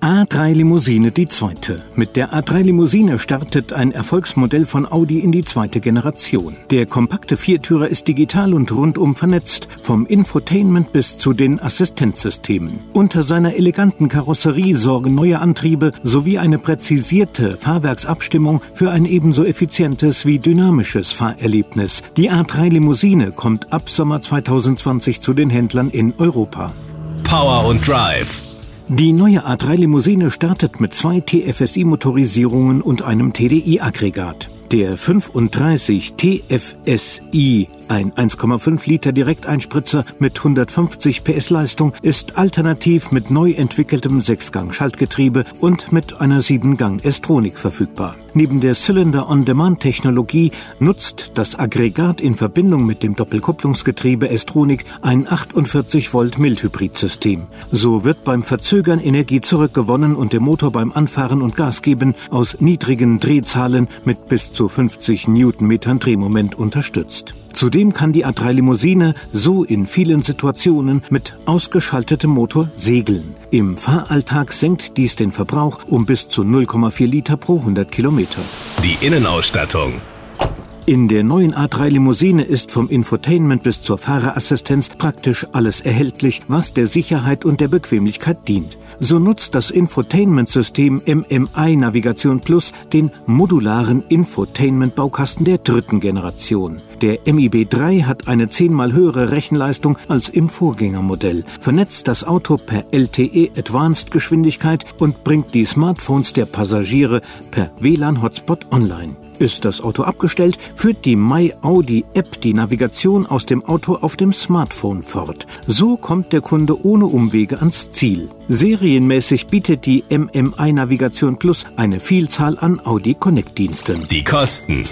A3 Limousine die zweite. Mit der A3 Limousine startet ein Erfolgsmodell von Audi in die zweite Generation. Der kompakte Viertürer ist digital und rundum vernetzt, vom Infotainment bis zu den Assistenzsystemen. Unter seiner eleganten Karosserie sorgen neue Antriebe sowie eine präzisierte Fahrwerksabstimmung für ein ebenso effizientes wie dynamisches Fahrerlebnis. Die A3 Limousine kommt ab Sommer 2020 zu den Händlern in Europa. Power und Drive. Die neue A3 Limousine startet mit zwei TFSI-Motorisierungen und einem TDI-Aggregat. Der 35 TFSI, ein 1,5 Liter Direkteinspritzer mit 150 PS Leistung, ist alternativ mit neu entwickeltem Sechsgang-Schaltgetriebe und mit einer 7-Gang S-Tronic verfügbar. Neben der Cylinder-on-Demand-Technologie nutzt das Aggregat in Verbindung mit dem Doppelkupplungsgetriebe S-Tronic ein 48 Volt Mildhybridsystem. So wird beim Verzögern Energie zurückgewonnen und der Motor beim Anfahren und Gasgeben aus niedrigen Drehzahlen mit bis zu 50 Newtonmetern Drehmoment unterstützt. Zudem kann die A3 Limousine so in vielen Situationen mit ausgeschaltetem Motor segeln. Im Fahralltag senkt dies den Verbrauch um bis zu 0,4 Liter pro 100 Kilometer. Die Innenausstattung. In der neuen A3 Limousine ist vom Infotainment bis zur Fahrerassistenz praktisch alles erhältlich, was der Sicherheit und der Bequemlichkeit dient. So nutzt das Infotainment-System MMI Navigation Plus den modularen Infotainment-Baukasten der dritten Generation. Der MIB3 hat eine zehnmal höhere Rechenleistung als im Vorgängermodell, vernetzt das Auto per LTE Advanced Geschwindigkeit und bringt die Smartphones der Passagiere per WLAN-Hotspot online. Ist das Auto abgestellt, führt die My Audi App die Navigation aus dem Auto auf dem Smartphone fort. So kommt der Kunde ohne Umwege ans Ziel. Serienmäßig bietet die MMI Navigation Plus eine Vielzahl an Audi Connect Diensten. Die Kosten.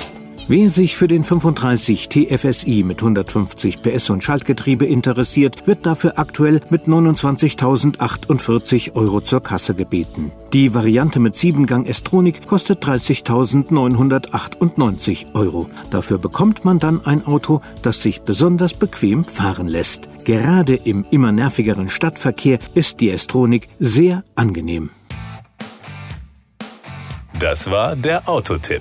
Wer sich für den 35 TFSI mit 150 PS und Schaltgetriebe interessiert, wird dafür aktuell mit 29.048 Euro zur Kasse gebeten. Die Variante mit 7-Gang S-Tronic kostet 30.998 Euro. Dafür bekommt man dann ein Auto, das sich besonders bequem fahren lässt. Gerade im immer nervigeren Stadtverkehr ist die S-Tronic sehr angenehm. Das war der Autotipp.